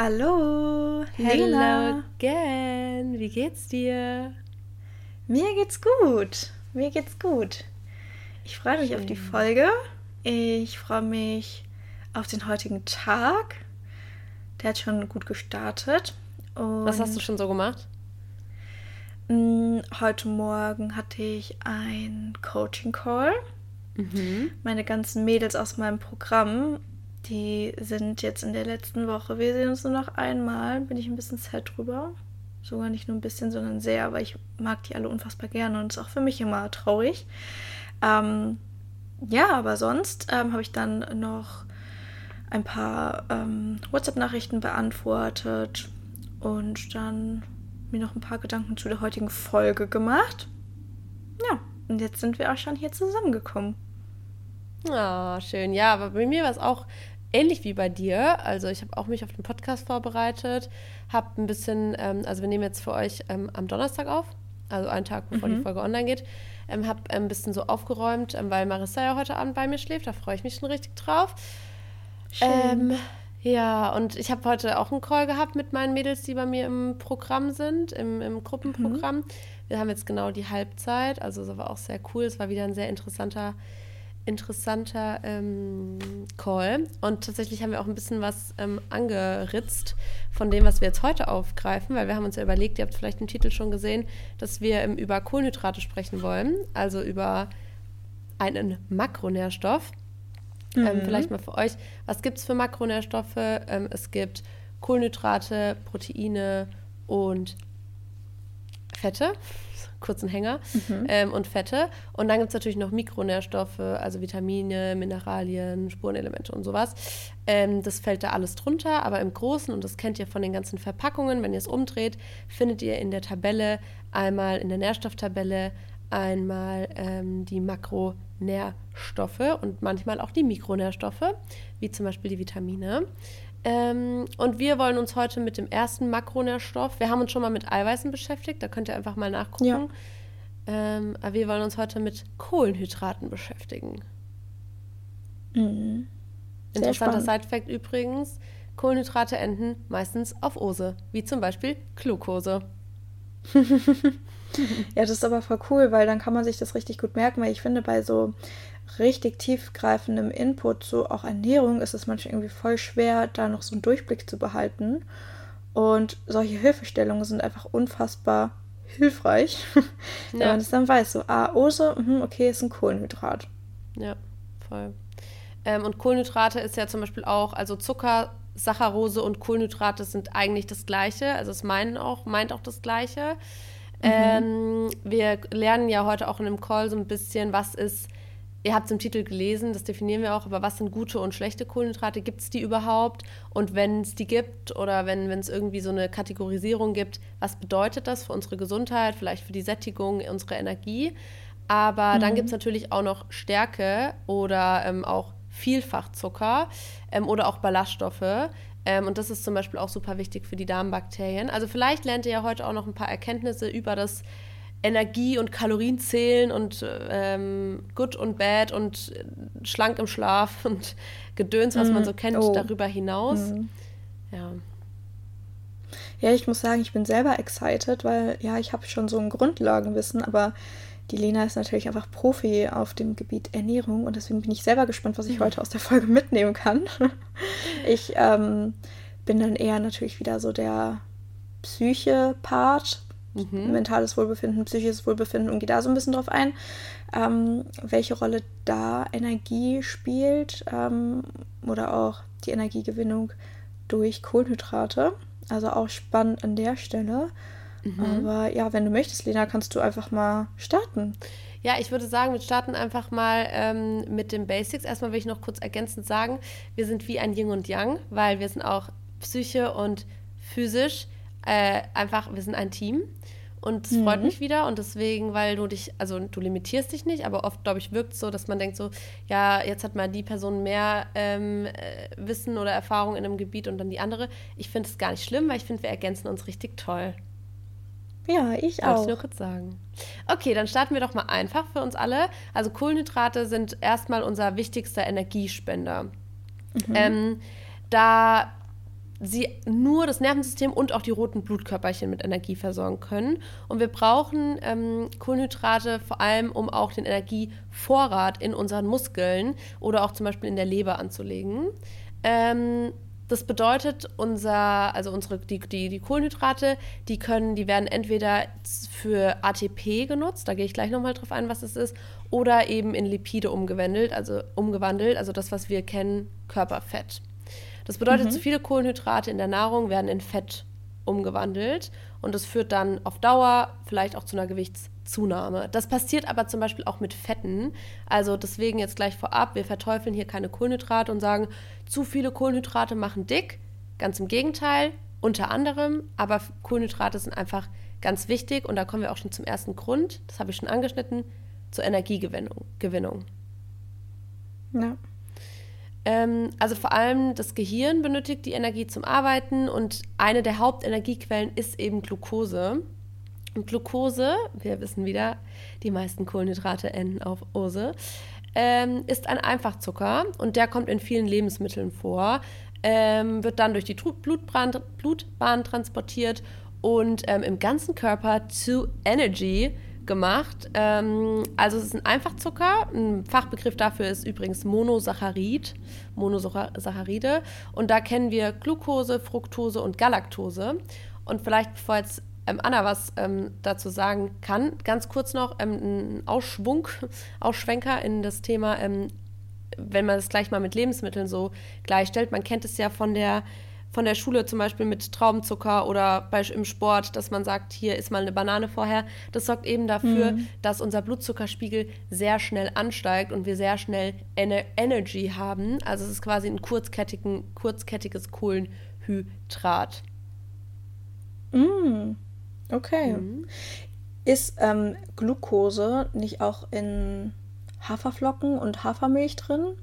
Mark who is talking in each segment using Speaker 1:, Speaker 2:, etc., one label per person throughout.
Speaker 1: Hallo,
Speaker 2: Hello again. Wie geht's dir?
Speaker 1: Mir geht's gut. Mir geht's gut. Ich freue mich Schön. auf die Folge. Ich freue mich auf den heutigen Tag. Der hat schon gut gestartet.
Speaker 2: Und Was hast du schon so gemacht?
Speaker 1: Mm, heute Morgen hatte ich ein Coaching-Call. Mhm. Meine ganzen Mädels aus meinem Programm die sind jetzt in der letzten Woche. Wir sehen uns nur noch einmal. Bin ich ein bisschen sad drüber. Sogar nicht nur ein bisschen, sondern sehr. Aber ich mag die alle unfassbar gerne und ist auch für mich immer traurig. Ähm, ja, aber sonst ähm, habe ich dann noch ein paar ähm, WhatsApp-Nachrichten beantwortet und dann mir noch ein paar Gedanken zu der heutigen Folge gemacht. Ja, und jetzt sind wir auch schon hier zusammengekommen.
Speaker 2: Ah, oh, schön. Ja, aber bei mir war es auch ähnlich wie bei dir. Also ich habe auch mich auf den Podcast vorbereitet, habe ein bisschen, ähm, also wir nehmen jetzt für euch ähm, am Donnerstag auf, also einen Tag bevor mhm. die Folge online geht, ähm, habe ein bisschen so aufgeräumt, ähm, weil Marissa ja heute Abend bei mir schläft. Da freue ich mich schon richtig drauf. Schön. Ähm, ja, und ich habe heute auch einen Call gehabt mit meinen Mädels, die bei mir im Programm sind, im, im Gruppenprogramm. Mhm. Wir haben jetzt genau die Halbzeit, also das war auch sehr cool. Es war wieder ein sehr interessanter interessanter ähm, Call. Und tatsächlich haben wir auch ein bisschen was ähm, angeritzt von dem, was wir jetzt heute aufgreifen, weil wir haben uns ja überlegt, ihr habt vielleicht den Titel schon gesehen, dass wir ähm, über Kohlenhydrate sprechen wollen, also über einen Makronährstoff. Ähm, mhm. vielleicht mal für euch, was gibt es für Makronährstoffe? Ähm, es gibt Kohlenhydrate, Proteine und Fette kurzen Hänger mhm. ähm, und Fette. Und dann gibt es natürlich noch Mikronährstoffe, also Vitamine, Mineralien, Spurenelemente und sowas. Ähm, das fällt da alles drunter, aber im Großen, und das kennt ihr von den ganzen Verpackungen, wenn ihr es umdreht, findet ihr in der Tabelle einmal in der Nährstofftabelle einmal ähm, die Makronährstoffe und manchmal auch die Mikronährstoffe, wie zum Beispiel die Vitamine. Ähm, und wir wollen uns heute mit dem ersten Makronährstoff, wir haben uns schon mal mit Eiweißen beschäftigt, da könnt ihr einfach mal nachgucken. Ja. Ähm, aber wir wollen uns heute mit Kohlenhydraten beschäftigen. Mhm. Interessanter Side-Fact übrigens: Kohlenhydrate enden meistens auf Ose, wie zum Beispiel Glucose.
Speaker 1: ja, das ist aber voll cool, weil dann kann man sich das richtig gut merken, weil ich finde, bei so richtig tiefgreifendem Input, so auch Ernährung, ist es manchmal irgendwie voll schwer, da noch so einen Durchblick zu behalten. Und solche Hilfestellungen sind einfach unfassbar hilfreich, ja. wenn man es dann weiß. So, ah, Ose, mh, okay, ist ein Kohlenhydrat.
Speaker 2: Ja, voll. Ähm, und Kohlenhydrate ist ja zum Beispiel auch, also Zucker, Saccharose und Kohlenhydrate sind eigentlich das Gleiche. Also es meinen auch, meint auch das Gleiche. Mhm. Ähm, wir lernen ja heute auch in einem Call so ein bisschen, was ist Ihr habt es im Titel gelesen, das definieren wir auch, aber was sind gute und schlechte Kohlenhydrate? Gibt es die überhaupt? Und wenn es die gibt oder wenn es irgendwie so eine Kategorisierung gibt, was bedeutet das für unsere Gesundheit, vielleicht für die Sättigung, unsere Energie? Aber mhm. dann gibt es natürlich auch noch Stärke oder ähm, auch Vielfachzucker ähm, oder auch Ballaststoffe. Ähm, und das ist zum Beispiel auch super wichtig für die Darmbakterien. Also vielleicht lernt ihr ja heute auch noch ein paar Erkenntnisse über das Energie und Kalorien zählen und ähm, good und bad und schlank im Schlaf und Gedöns, was mm. man so kennt, oh. darüber hinaus. Mm. Ja.
Speaker 1: Ja, ich muss sagen, ich bin selber excited, weil ja, ich habe schon so ein Grundlagenwissen, aber die Lena ist natürlich einfach Profi auf dem Gebiet Ernährung und deswegen bin ich selber gespannt, was ich mhm. heute aus der Folge mitnehmen kann. ich ähm, bin dann eher natürlich wieder so der Psyche-Part, mhm. mentales Wohlbefinden, psychisches Wohlbefinden und gehe da so ein bisschen drauf ein, ähm, welche Rolle da Energie spielt ähm, oder auch die Energiegewinnung durch Kohlenhydrate. Also auch spannend an der Stelle. Mhm. Aber ja, wenn du möchtest, Lena, kannst du einfach mal starten.
Speaker 2: Ja, ich würde sagen, wir starten einfach mal ähm, mit den Basics. Erstmal will ich noch kurz ergänzend sagen, wir sind wie ein Yin und Yang, weil wir sind auch Psyche und physisch äh, einfach, wir sind ein Team. Und es mhm. freut mich wieder und deswegen, weil du dich, also du limitierst dich nicht, aber oft, glaube ich, wirkt es so, dass man denkt so, ja, jetzt hat mal die Person mehr ähm, äh, Wissen oder Erfahrung in einem Gebiet und dann die andere. Ich finde es gar nicht schlimm, weil ich finde, wir ergänzen uns richtig toll.
Speaker 1: Ja, ich auch. Wollte ich
Speaker 2: nur kurz sagen. Okay, dann starten wir doch mal einfach für uns alle. Also Kohlenhydrate sind erstmal unser wichtigster Energiespender. Mhm. Ähm, da sie nur das Nervensystem und auch die roten Blutkörperchen mit Energie versorgen können. Und wir brauchen ähm, Kohlenhydrate vor allem, um auch den Energievorrat in unseren Muskeln oder auch zum Beispiel in der Leber anzulegen. Ähm, das bedeutet, unser, also unsere, die, die, die Kohlenhydrate, die können, die werden entweder für ATP genutzt, da gehe ich gleich nochmal drauf ein, was das ist, oder eben in Lipide umgewandelt, also umgewandelt, also das, was wir kennen, Körperfett. Das bedeutet, mhm. zu viele Kohlenhydrate in der Nahrung werden in Fett umgewandelt und das führt dann auf Dauer vielleicht auch zu einer Gewichtszunahme. Das passiert aber zum Beispiel auch mit Fetten. Also deswegen jetzt gleich vorab, wir verteufeln hier keine Kohlenhydrate und sagen, zu viele Kohlenhydrate machen dick. Ganz im Gegenteil, unter anderem, aber Kohlenhydrate sind einfach ganz wichtig und da kommen wir auch schon zum ersten Grund, das habe ich schon angeschnitten, zur Energiegewinnung. Gewinnung. Ja. Ähm, also vor allem das Gehirn benötigt die Energie zum Arbeiten und eine der Hauptenergiequellen ist eben Glucose. Und Glucose, wir wissen wieder, die meisten Kohlenhydrate enden auf Ose, ähm, ist ein Einfachzucker und der kommt in vielen Lebensmitteln vor, ähm, wird dann durch die Blutbahn, Blutbahn transportiert und ähm, im ganzen Körper zu Energy gemacht. Ähm, also es ist ein Einfachzucker. Ein Fachbegriff dafür ist übrigens Monosaccharid, Monosaccharide. Und da kennen wir Glucose, Fructose und Galaktose. Und vielleicht, bevor jetzt ähm, Anna was ähm, dazu sagen kann, ganz kurz noch ähm, ein Ausschwung, Ausschwenker in das Thema, ähm, wenn man es gleich mal mit Lebensmitteln so gleichstellt. Man kennt es ja von der von der Schule zum Beispiel mit Traubenzucker oder bei, im Sport, dass man sagt, hier ist mal eine Banane vorher. Das sorgt eben dafür, mhm. dass unser Blutzuckerspiegel sehr schnell ansteigt und wir sehr schnell Ener Energy haben. Also es ist quasi ein kurzkettiges Kohlenhydrat.
Speaker 1: Mm, okay. Mhm. Ist ähm, Glucose nicht auch in Haferflocken und Hafermilch drin?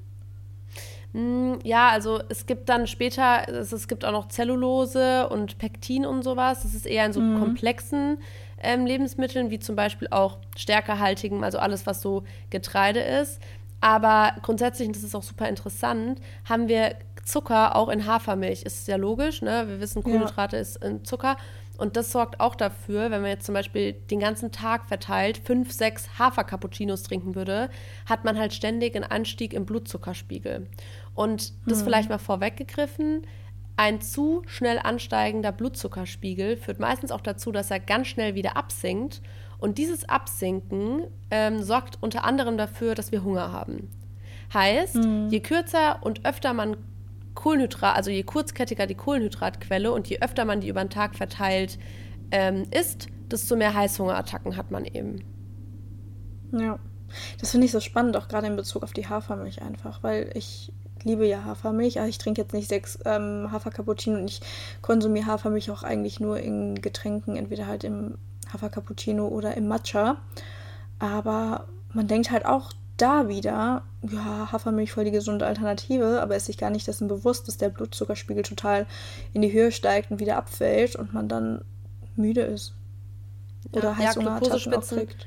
Speaker 2: Hm, ja, also es gibt dann später, es, es gibt auch noch Zellulose und Pektin und sowas. Das ist eher in so mhm. komplexen ähm, Lebensmitteln, wie zum Beispiel auch stärkerhaltigen, also alles, was so Getreide ist. Aber grundsätzlich, und das ist auch super interessant, haben wir Zucker auch in Hafermilch. Ist ja logisch, ne? Wir wissen, Kohlenhydrate ja. ist in Zucker. Und das sorgt auch dafür, wenn man jetzt zum Beispiel den ganzen Tag verteilt fünf, sechs Hafer-Cappuccinos trinken würde, hat man halt ständig einen Anstieg im Blutzuckerspiegel. Und das mhm. vielleicht mal vorweggegriffen, ein zu schnell ansteigender Blutzuckerspiegel führt meistens auch dazu, dass er ganz schnell wieder absinkt. Und dieses Absinken ähm, sorgt unter anderem dafür, dass wir Hunger haben. Heißt, mhm. je kürzer und öfter man Kohlenhydrat, also je kurzkettiger die Kohlenhydratquelle und je öfter man die über den Tag verteilt ähm, isst, desto mehr Heißhungerattacken hat man eben.
Speaker 1: Ja, das finde ich so spannend, auch gerade in Bezug auf die Hafermilch einfach, weil ich liebe ja Hafermilch. Also ich trinke jetzt nicht sechs ähm, Hafercappuccino und ich konsumiere Hafermilch auch eigentlich nur in Getränken, entweder halt im Hafercappuccino oder im Matcha. Aber man denkt halt auch da wieder, ja, Hafermilch voll die gesunde Alternative, aber ist sich gar nicht dessen bewusst, dass der Blutzuckerspiegel total in die Höhe steigt und wieder abfällt und man dann müde ist. Oder ja, Heißhungerattacken
Speaker 2: ja, kriegt.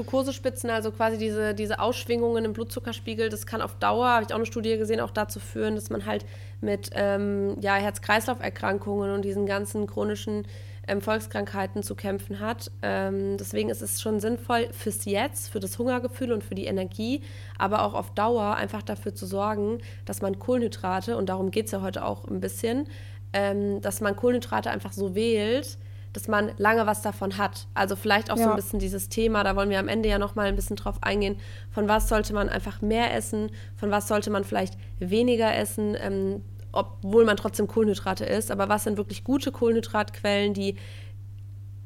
Speaker 2: Glukosespitzen, also quasi diese, diese Ausschwingungen im Blutzuckerspiegel, das kann auf Dauer, habe ich auch eine Studie gesehen, auch dazu führen, dass man halt mit ähm, ja, Herz-Kreislauf-Erkrankungen und diesen ganzen chronischen ähm, Volkskrankheiten zu kämpfen hat. Ähm, deswegen ist es schon sinnvoll fürs Jetzt, für das Hungergefühl und für die Energie, aber auch auf Dauer einfach dafür zu sorgen, dass man Kohlenhydrate, und darum geht es ja heute auch ein bisschen, ähm, dass man Kohlenhydrate einfach so wählt, dass man lange was davon hat. Also vielleicht auch ja. so ein bisschen dieses Thema, da wollen wir am Ende ja noch mal ein bisschen drauf eingehen, von was sollte man einfach mehr essen, von was sollte man vielleicht weniger essen. Ähm, obwohl man trotzdem Kohlenhydrate isst. Aber was sind wirklich gute Kohlenhydratquellen, die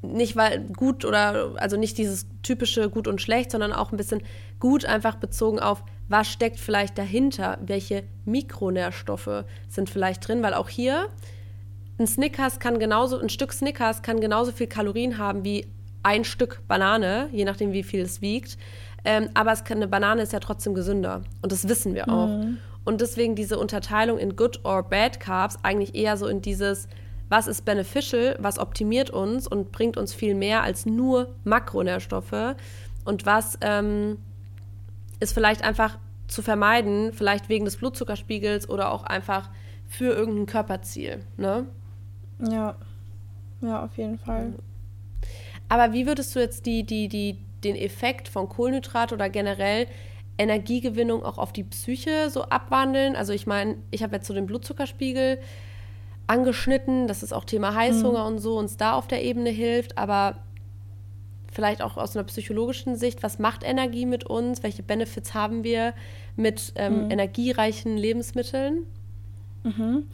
Speaker 2: nicht weil gut oder also nicht dieses typische gut und schlecht, sondern auch ein bisschen gut einfach bezogen auf, was steckt vielleicht dahinter, welche Mikronährstoffe sind vielleicht drin, weil auch hier ein Snickers kann genauso, ein Stück Snickers kann genauso viel Kalorien haben wie ein Stück Banane, je nachdem wie viel es wiegt. Ähm, aber es kann, eine Banane ist ja trotzdem gesünder und das wissen wir auch. Mhm. Und deswegen diese Unterteilung in Good or Bad Carbs eigentlich eher so in dieses, was ist beneficial, was optimiert uns und bringt uns viel mehr als nur Makronährstoffe und was ähm, ist vielleicht einfach zu vermeiden, vielleicht wegen des Blutzuckerspiegels oder auch einfach für irgendein Körperziel, ne?
Speaker 1: Ja. Ja, auf jeden Fall.
Speaker 2: Aber wie würdest du jetzt die, die, die, den Effekt von Kohlenhydrate oder generell Energiegewinnung auch auf die Psyche so abwandeln? Also ich meine, ich habe jetzt so den Blutzuckerspiegel angeschnitten, dass es auch Thema Heißhunger mhm. und so uns da auf der Ebene hilft, aber vielleicht auch aus einer psychologischen Sicht, was macht Energie mit uns? Welche Benefits haben wir mit ähm, mhm. energiereichen Lebensmitteln?
Speaker 1: Mhm.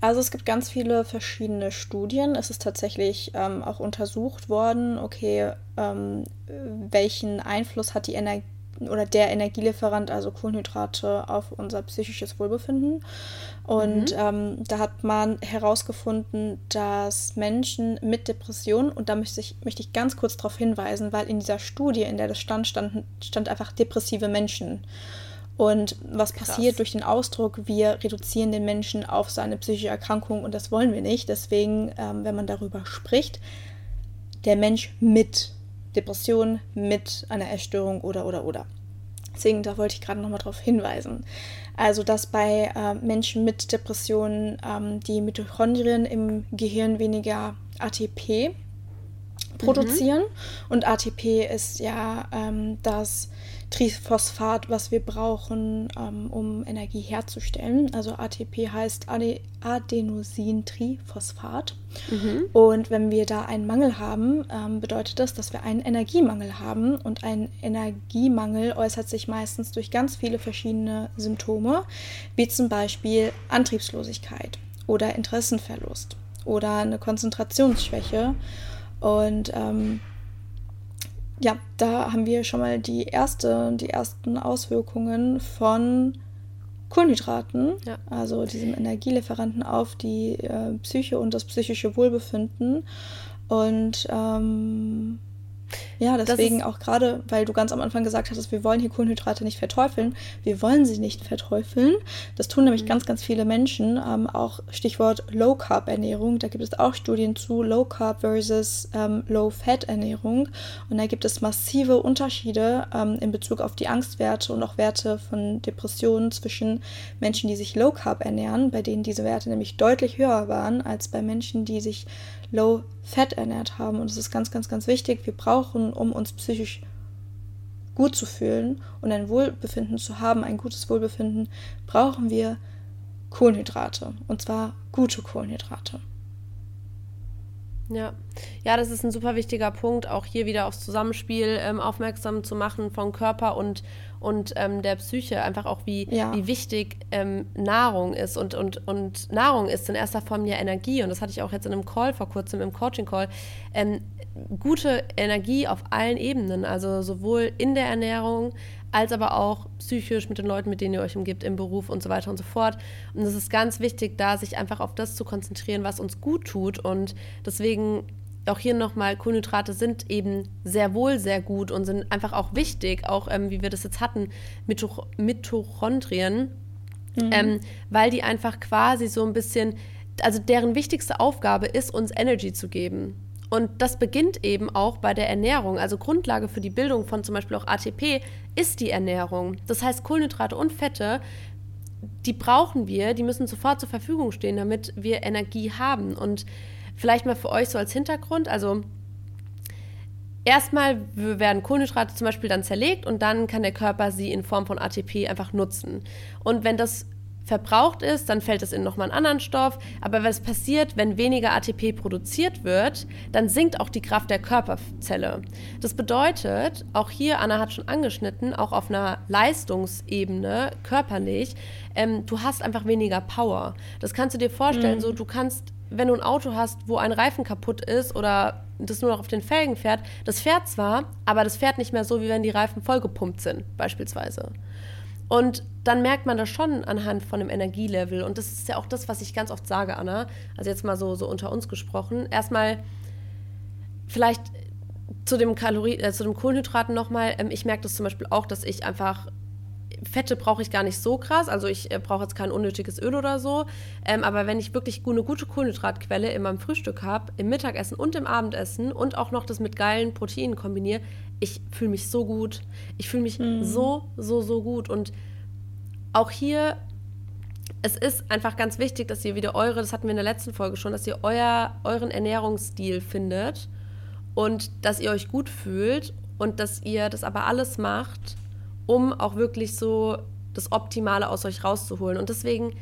Speaker 1: Also es gibt ganz viele verschiedene Studien. Es ist tatsächlich ähm, auch untersucht worden, okay, ähm, welchen Einfluss hat die Energie oder der Energielieferant, also Kohlenhydrate, auf unser psychisches Wohlbefinden. Und mhm. ähm, da hat man herausgefunden, dass Menschen mit Depressionen, und da möchte ich, möchte ich ganz kurz darauf hinweisen, weil in dieser Studie, in der das stand, stand, stand einfach depressive Menschen. Und was Krass. passiert durch den Ausdruck, wir reduzieren den Menschen auf seine psychische Erkrankung und das wollen wir nicht. Deswegen, ähm, wenn man darüber spricht, der Mensch mit Depression, mit einer Essstörung oder oder oder. Deswegen, da wollte ich gerade nochmal darauf hinweisen. Also, dass bei äh, Menschen mit Depressionen ähm, die Mitochondrien im Gehirn weniger ATP produzieren. Mhm. Und ATP ist ja ähm, das Triphosphat, was wir brauchen, ähm, um Energie herzustellen. Also ATP heißt Ade Adenosintriphosphat. Mhm. Und wenn wir da einen Mangel haben, ähm, bedeutet das, dass wir einen Energiemangel haben. Und ein Energiemangel äußert sich meistens durch ganz viele verschiedene Symptome, wie zum Beispiel Antriebslosigkeit oder Interessenverlust oder eine Konzentrationsschwäche. Und ähm, ja, da haben wir schon mal die, erste, die ersten Auswirkungen von Kohlenhydraten, ja. also diesem Energielieferanten auf die äh, Psyche und das psychische Wohlbefinden. Und ähm, ja, deswegen auch gerade, weil du ganz am Anfang gesagt hast, wir wollen hier Kohlenhydrate nicht verteufeln. Wir wollen sie nicht verteufeln. Das tun nämlich mhm. ganz, ganz viele Menschen. Ähm, auch Stichwort Low Carb Ernährung. Da gibt es auch Studien zu Low Carb versus ähm, Low Fat Ernährung. Und da gibt es massive Unterschiede ähm, in Bezug auf die Angstwerte und auch Werte von Depressionen zwischen Menschen, die sich Low Carb ernähren, bei denen diese Werte nämlich deutlich höher waren als bei Menschen, die sich Low Fat ernährt haben. Und das ist ganz, ganz, ganz wichtig. Wir brauchen, um uns psychisch gut zu fühlen und ein Wohlbefinden zu haben, ein gutes Wohlbefinden, brauchen wir Kohlenhydrate. Und zwar gute Kohlenhydrate.
Speaker 2: Ja. ja, das ist ein super wichtiger Punkt, auch hier wieder aufs Zusammenspiel ähm, aufmerksam zu machen von Körper und, und ähm, der Psyche, einfach auch wie, ja. wie wichtig ähm, Nahrung ist. Und, und, und Nahrung ist in erster Form ja Energie. Und das hatte ich auch jetzt in einem Call vor kurzem, im Coaching-Call. Ähm, gute Energie auf allen Ebenen, also sowohl in der Ernährung als aber auch psychisch mit den Leuten, mit denen ihr euch umgibt, im Beruf und so weiter und so fort. Und es ist ganz wichtig, da sich einfach auf das zu konzentrieren, was uns gut tut. Und deswegen auch hier nochmal, Kohlenhydrate sind eben sehr wohl sehr gut und sind einfach auch wichtig, auch ähm, wie wir das jetzt hatten, Mitoch Mitochondrien, mhm. ähm, weil die einfach quasi so ein bisschen, also deren wichtigste Aufgabe ist, uns Energy zu geben. Und das beginnt eben auch bei der Ernährung. Also Grundlage für die Bildung von zum Beispiel auch ATP ist die Ernährung. Das heißt, Kohlenhydrate und Fette, die brauchen wir, die müssen sofort zur Verfügung stehen, damit wir Energie haben. Und vielleicht mal für euch so als Hintergrund, also Erstmal werden Kohlenhydrate zum Beispiel dann zerlegt und dann kann der Körper sie in Form von ATP einfach nutzen. Und wenn das verbraucht ist, dann fällt es in nochmal einen anderen Stoff. Aber was passiert, wenn weniger ATP produziert wird, dann sinkt auch die Kraft der Körperzelle. Das bedeutet, auch hier, Anna hat schon angeschnitten, auch auf einer Leistungsebene, körperlich, ähm, du hast einfach weniger Power. Das kannst du dir vorstellen, mhm. so du kannst, wenn du ein Auto hast, wo ein Reifen kaputt ist oder das nur noch auf den Felgen fährt, das fährt zwar, aber das fährt nicht mehr so, wie wenn die Reifen vollgepumpt sind, beispielsweise. Und dann merkt man das schon anhand von dem Energielevel. Und das ist ja auch das, was ich ganz oft sage, Anna. Also jetzt mal so, so unter uns gesprochen. Erstmal vielleicht zu dem Kalorie, äh, zu dem Kohlenhydraten nochmal. Ähm, ich merke das zum Beispiel auch, dass ich einfach Fette brauche ich gar nicht so krass. Also ich äh, brauche jetzt kein unnötiges Öl oder so. Ähm, aber wenn ich wirklich eine gute Kohlenhydratquelle in meinem Frühstück habe, im Mittagessen und im Abendessen und auch noch das mit geilen Proteinen kombiniere, ich fühle mich so gut. Ich fühle mich mhm. so, so, so gut. Und auch hier es ist einfach ganz wichtig, dass ihr wieder eure, das hatten wir in der letzten Folge schon, dass ihr euer, euren Ernährungsstil findet und dass ihr euch gut fühlt und dass ihr das aber alles macht, um auch wirklich so das Optimale aus euch rauszuholen. Und deswegen,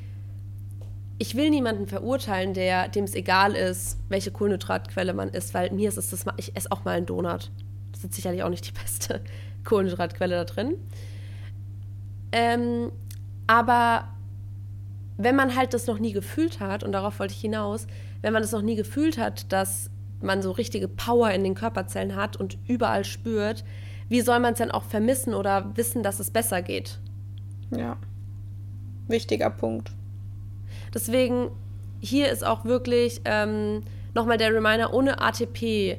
Speaker 2: ich will niemanden verurteilen, der dem es egal ist, welche Kohlenhydratquelle man isst, weil mir ist es das, ich esse auch mal einen Donut. Das ist sicherlich auch nicht die beste Kohlenhydratquelle da drin. Ähm, aber wenn man halt das noch nie gefühlt hat, und darauf wollte ich hinaus, wenn man das noch nie gefühlt hat, dass man so richtige Power in den Körperzellen hat und überall spürt, wie soll man es denn auch vermissen oder wissen, dass es besser geht?
Speaker 1: Ja, wichtiger Punkt.
Speaker 2: Deswegen, hier ist auch wirklich ähm, nochmal der Reminder, ohne ATP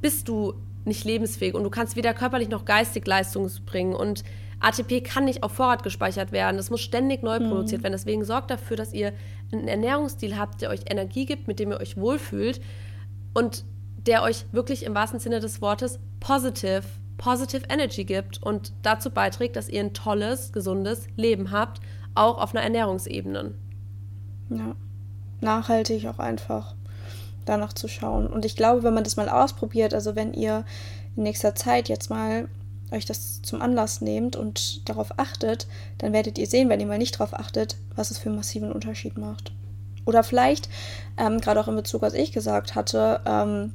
Speaker 2: bist du nicht lebensfähig und du kannst weder körperlich noch geistig Leistung bringen und ATP kann nicht auf Vorrat gespeichert werden. Das muss ständig neu mhm. produziert werden. Deswegen sorgt dafür, dass ihr einen Ernährungsstil habt, der euch Energie gibt, mit dem ihr euch wohlfühlt und der euch wirklich im wahrsten Sinne des Wortes positive, positive Energy gibt und dazu beiträgt, dass ihr ein tolles, gesundes Leben habt, auch auf einer Ernährungsebene.
Speaker 1: Ja, nachhaltig auch einfach danach zu schauen. Und ich glaube, wenn man das mal ausprobiert, also wenn ihr in nächster Zeit jetzt mal euch das zum Anlass nehmt und darauf achtet, dann werdet ihr sehen, wenn ihr mal nicht darauf achtet, was es für einen massiven Unterschied macht. Oder vielleicht, ähm, gerade auch in Bezug, was ich gesagt hatte, ähm,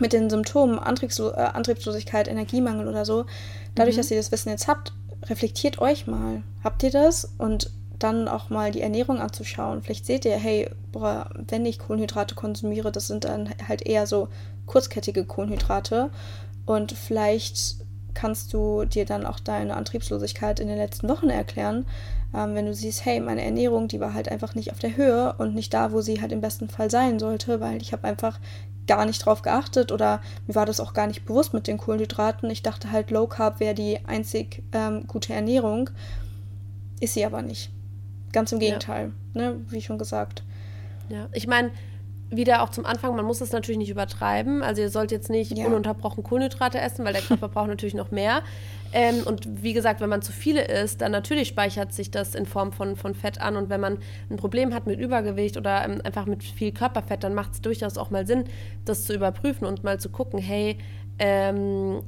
Speaker 1: mit den Symptomen Antriebslo äh, Antriebslosigkeit, Energiemangel oder so, dadurch, mhm. dass ihr das Wissen jetzt habt, reflektiert euch mal. Habt ihr das? Und dann auch mal die Ernährung anzuschauen. Vielleicht seht ihr, hey, boah, wenn ich Kohlenhydrate konsumiere, das sind dann halt eher so kurzkettige Kohlenhydrate. Und vielleicht kannst du dir dann auch deine Antriebslosigkeit in den letzten Wochen erklären, ähm, wenn du siehst, hey, meine Ernährung, die war halt einfach nicht auf der Höhe und nicht da, wo sie halt im besten Fall sein sollte, weil ich habe einfach gar nicht drauf geachtet oder mir war das auch gar nicht bewusst mit den Kohlenhydraten. Ich dachte halt, Low Carb wäre die einzig ähm, gute Ernährung. Ist sie aber nicht. Ganz im Gegenteil, ja. ne? wie schon gesagt.
Speaker 2: Ja, ich meine, wieder auch zum Anfang, man muss es natürlich nicht übertreiben. Also ihr sollt jetzt nicht ja. ununterbrochen Kohlenhydrate essen, weil der Körper braucht natürlich noch mehr. Ähm, und wie gesagt, wenn man zu viele isst, dann natürlich speichert sich das in Form von, von Fett an. Und wenn man ein Problem hat mit Übergewicht oder ähm, einfach mit viel Körperfett, dann macht es durchaus auch mal Sinn, das zu überprüfen und mal zu gucken, hey, ähm,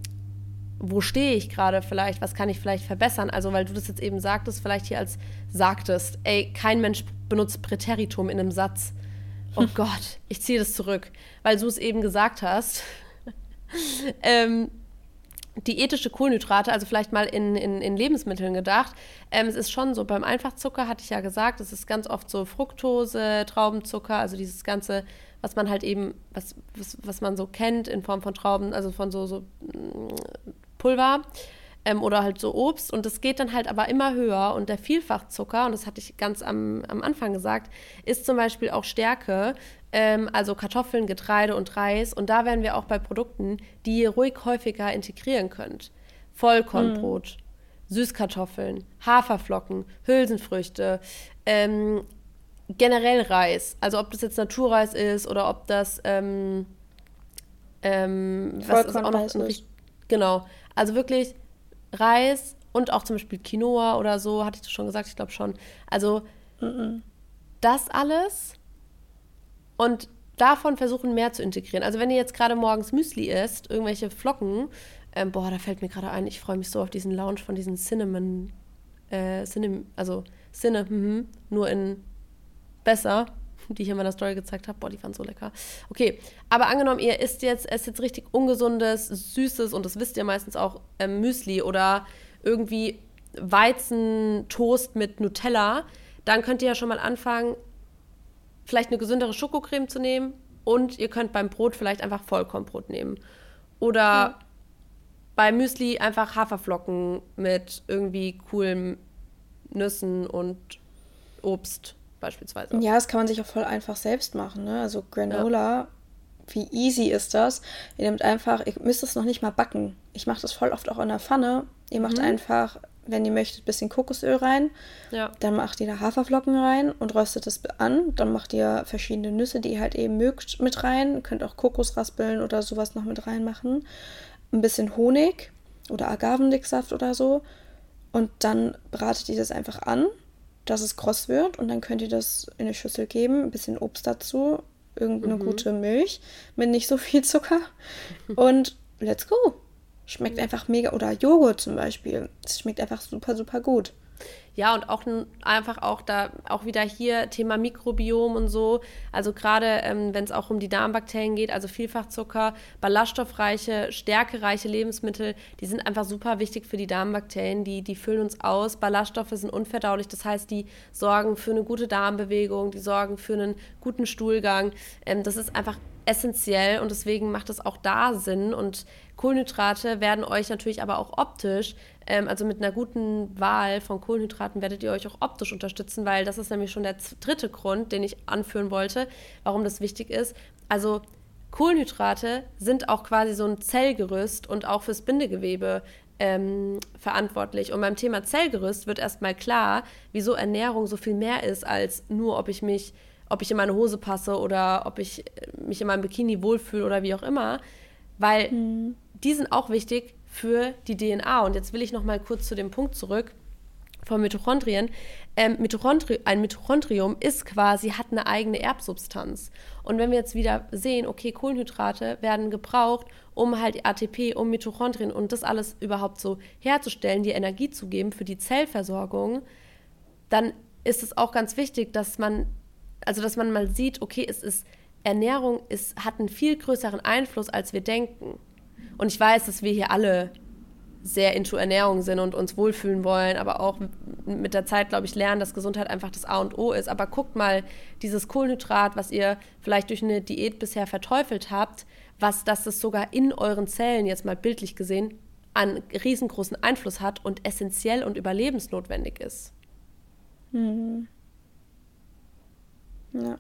Speaker 2: wo stehe ich gerade vielleicht, was kann ich vielleicht verbessern? Also, weil du das jetzt eben sagtest, vielleicht hier als sagtest, ey, kein Mensch benutzt Präteritum in einem Satz. Oh Gott, ich ziehe das zurück, weil du es eben gesagt hast. ähm, diätische Kohlenhydrate, also vielleicht mal in, in, in Lebensmitteln gedacht. Ähm, es ist schon so, beim Einfachzucker hatte ich ja gesagt, es ist ganz oft so Fructose, Traubenzucker, also dieses ganze, was man halt eben, was, was, was man so kennt in Form von Trauben, also von so, so mm, Pulver ähm, oder halt so Obst. Und das geht dann halt aber immer höher. Und der Vielfachzucker, und das hatte ich ganz am, am Anfang gesagt, ist zum Beispiel auch Stärke, ähm, also Kartoffeln, Getreide und Reis. Und da wären wir auch bei Produkten, die ihr ruhig häufiger integrieren könnt. Vollkornbrot. Mhm. Süßkartoffeln, Haferflocken, Hülsenfrüchte, ähm, generell Reis. Also ob das jetzt Naturreis ist oder ob das ähm, ähm, was ist auch noch ein, genau. Also wirklich Reis und auch zum Beispiel Quinoa oder so, hatte ich das schon gesagt, ich glaube schon. Also -mm. das alles und davon versuchen mehr zu integrieren. Also wenn ihr jetzt gerade morgens Müsli isst, irgendwelche Flocken, ähm, boah, da fällt mir gerade ein, ich freue mich so auf diesen Lounge von diesen Cinnamon, äh, Cinnamon, also Cinnamon, nur in besser, die ich in meiner Story gezeigt habe. Boah, die waren so lecker. Okay, aber angenommen, ihr isst jetzt, esst jetzt richtig ungesundes, süßes und das wisst ihr meistens auch, ähm, Müsli oder irgendwie Weizentoast mit Nutella, dann könnt ihr ja schon mal anfangen, vielleicht eine gesündere Schokocreme zu nehmen und ihr könnt beim Brot vielleicht einfach Vollkornbrot nehmen. Oder ja. bei Müsli einfach Haferflocken mit irgendwie coolen Nüssen und Obst beispielsweise.
Speaker 1: Ja, das kann man sich auch voll einfach selbst machen. Ne? Also Granola, ja. wie easy ist das? Ihr nehmt einfach, ihr müsst es noch nicht mal backen. Ich mache das voll oft auch in der Pfanne. Ihr macht mhm. einfach, wenn ihr möchtet, ein bisschen Kokosöl rein. Ja. Dann macht ihr da Haferflocken rein und röstet es an. Dann macht ihr verschiedene Nüsse, die ihr halt eben mögt, mit rein. Ihr könnt auch Kokosraspeln oder sowas noch mit reinmachen. Ein bisschen Honig oder Agavendicksaft oder so. Und dann bratet ihr das einfach an dass es kross wird und dann könnt ihr das in eine Schüssel geben, ein bisschen Obst dazu, irgendeine mhm. gute Milch mit nicht so viel Zucker und let's go. Schmeckt einfach mega. Oder Joghurt zum Beispiel. Es schmeckt einfach super, super gut.
Speaker 2: Ja, und auch einfach auch da, auch wieder hier Thema Mikrobiom und so. Also gerade ähm, wenn es auch um die Darmbakterien geht, also Vielfachzucker, ballaststoffreiche, stärkereiche Lebensmittel, die sind einfach super wichtig für die Darmbakterien. Die, die füllen uns aus. Ballaststoffe sind unverdaulich, das heißt, die sorgen für eine gute Darmbewegung, die sorgen für einen guten Stuhlgang. Ähm, das ist einfach essentiell und deswegen macht es auch da Sinn. Und Kohlenhydrate werden euch natürlich aber auch optisch, ähm, also mit einer guten Wahl von Kohlenhydraten werdet ihr euch auch optisch unterstützen, weil das ist nämlich schon der dritte Grund, den ich anführen wollte, warum das wichtig ist. Also Kohlenhydrate sind auch quasi so ein Zellgerüst und auch fürs Bindegewebe ähm, verantwortlich. Und beim Thema Zellgerüst wird erstmal klar, wieso Ernährung so viel mehr ist als nur, ob ich mich, ob ich in meine Hose passe oder ob ich mich in meinem Bikini wohlfühle oder wie auch immer. Weil mhm die sind auch wichtig für die DNA. Und jetzt will ich noch mal kurz zu dem Punkt zurück von Mitochondrien. Ähm, Mitochondri ein Mitochondrium ist quasi, hat eine eigene Erbsubstanz. Und wenn wir jetzt wieder sehen, okay, Kohlenhydrate werden gebraucht, um halt ATP, um Mitochondrien und das alles überhaupt so herzustellen, die Energie zu geben für die Zellversorgung, dann ist es auch ganz wichtig, dass man, also dass man mal sieht, okay, es ist, Ernährung ist, hat einen viel größeren Einfluss, als wir denken. Und ich weiß, dass wir hier alle sehr into Ernährung sind und uns wohlfühlen wollen, aber auch mit der Zeit, glaube ich, lernen, dass Gesundheit einfach das A und O ist. Aber guckt mal, dieses Kohlenhydrat, was ihr vielleicht durch eine Diät bisher verteufelt habt, was das sogar in euren Zellen, jetzt mal bildlich gesehen, einen riesengroßen Einfluss hat und essentiell und überlebensnotwendig ist. Mhm. Ja.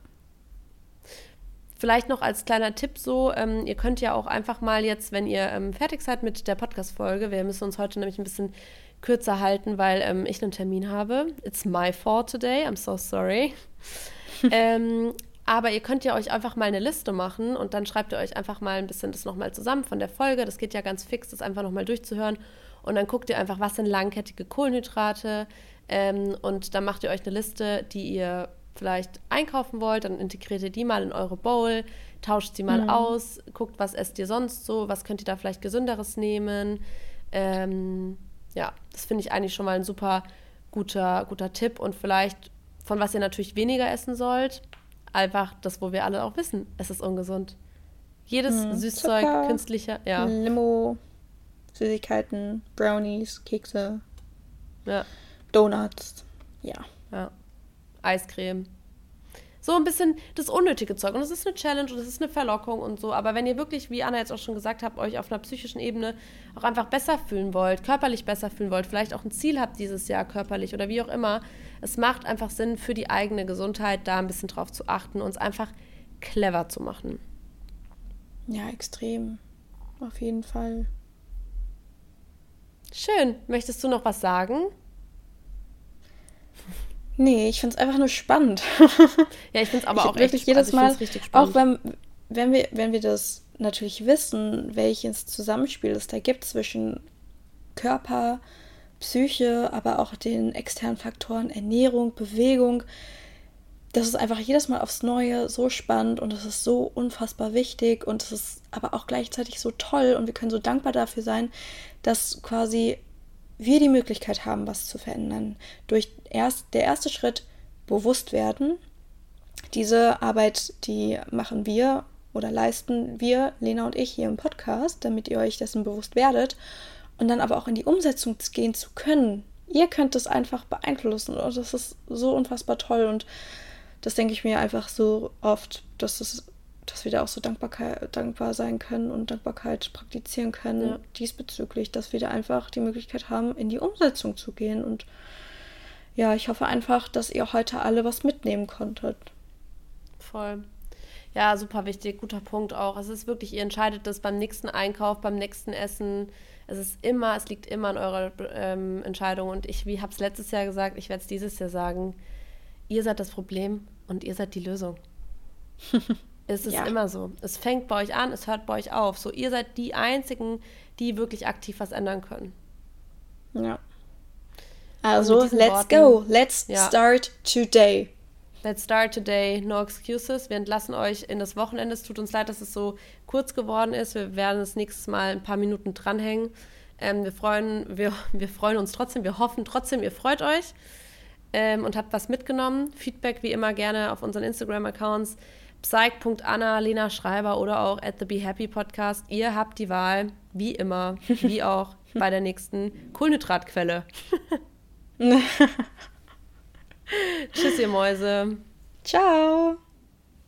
Speaker 2: Vielleicht noch als kleiner Tipp so, ähm, ihr könnt ja auch einfach mal jetzt, wenn ihr ähm, fertig seid mit der Podcast-Folge, wir müssen uns heute nämlich ein bisschen kürzer halten, weil ähm, ich einen Termin habe. It's my fault today, I'm so sorry. Ähm, aber ihr könnt ja euch einfach mal eine Liste machen und dann schreibt ihr euch einfach mal ein bisschen das nochmal zusammen von der Folge. Das geht ja ganz fix, das einfach nochmal durchzuhören. Und dann guckt ihr einfach, was sind langkettige Kohlenhydrate. Ähm, und dann macht ihr euch eine Liste, die ihr vielleicht einkaufen wollt, dann integriert ihr die mal in eure Bowl, tauscht sie mal mhm. aus, guckt, was esst ihr sonst so, was könnt ihr da vielleicht gesünderes nehmen. Ähm, ja, das finde ich eigentlich schon mal ein super guter, guter Tipp und vielleicht von was ihr natürlich weniger essen sollt, einfach das, wo wir alle auch wissen, es ist ungesund. Jedes mhm. Süßzeug, Zucker, künstlicher, ja.
Speaker 1: Limo, Süßigkeiten, Brownies, Kekse, ja. Donuts, ja.
Speaker 2: Ja. Eiscreme. So ein bisschen das unnötige Zeug. Und es ist eine Challenge und es ist eine Verlockung und so. Aber wenn ihr wirklich, wie Anna jetzt auch schon gesagt hat, euch auf einer psychischen Ebene auch einfach besser fühlen wollt, körperlich besser fühlen wollt, vielleicht auch ein Ziel habt dieses Jahr körperlich oder wie auch immer, es macht einfach Sinn für die eigene Gesundheit, da ein bisschen drauf zu achten und es einfach clever zu machen.
Speaker 1: Ja, extrem. Auf jeden Fall.
Speaker 2: Schön. Möchtest du noch was sagen?
Speaker 1: Nee, ich finde es einfach nur spannend.
Speaker 2: ja, ich finde es aber
Speaker 1: ich
Speaker 2: auch wirklich
Speaker 1: echt, jedes also Mal, auch wenn, wenn, wir, wenn wir das natürlich wissen, welches Zusammenspiel es da gibt zwischen Körper, Psyche, aber auch den externen Faktoren Ernährung, Bewegung. Das ist einfach jedes Mal aufs Neue so spannend und es ist so unfassbar wichtig und es ist aber auch gleichzeitig so toll und wir können so dankbar dafür sein, dass quasi wir die Möglichkeit haben, was zu verändern. Durch erst der erste Schritt bewusst werden. Diese Arbeit, die machen wir oder leisten wir, Lena und ich, hier im Podcast, damit ihr euch dessen bewusst werdet und dann aber auch in die Umsetzung gehen zu können. Ihr könnt es einfach beeinflussen und das ist so unfassbar toll und das denke ich mir einfach so oft, dass es dass wir da auch so Dankbarkeit, dankbar sein können und Dankbarkeit praktizieren können ja. diesbezüglich, dass wir da einfach die Möglichkeit haben, in die Umsetzung zu gehen. Und ja, ich hoffe einfach, dass ihr heute alle was mitnehmen konntet.
Speaker 2: Voll. Ja, super wichtig, guter Punkt auch. Es ist wirklich, ihr entscheidet das beim nächsten Einkauf, beim nächsten Essen. Es ist immer, es liegt immer an eurer ähm, Entscheidung. Und ich, wie habe es letztes Jahr gesagt, ich werde es dieses Jahr sagen, ihr seid das Problem und ihr seid die Lösung. Es ist ja. immer so. Es fängt bei euch an, es hört bei euch auf. So, ihr seid die Einzigen, die wirklich aktiv was ändern können. Ja.
Speaker 1: Also, let's Worten, go. Let's ja. start today.
Speaker 2: Let's start today. No excuses. Wir entlassen euch in das Wochenende. Es tut uns leid, dass es so kurz geworden ist. Wir werden das nächste Mal ein paar Minuten dranhängen. Ähm, wir, freuen, wir, wir freuen uns trotzdem. Wir hoffen trotzdem, ihr freut euch ähm, und habt was mitgenommen. Feedback wie immer gerne auf unseren Instagram-Accounts psych.anna, Lena Schreiber oder auch at the Be Happy Podcast. Ihr habt die Wahl, wie immer, wie auch bei der nächsten Kohlenhydratquelle. Tschüss, ihr Mäuse.
Speaker 1: Ciao.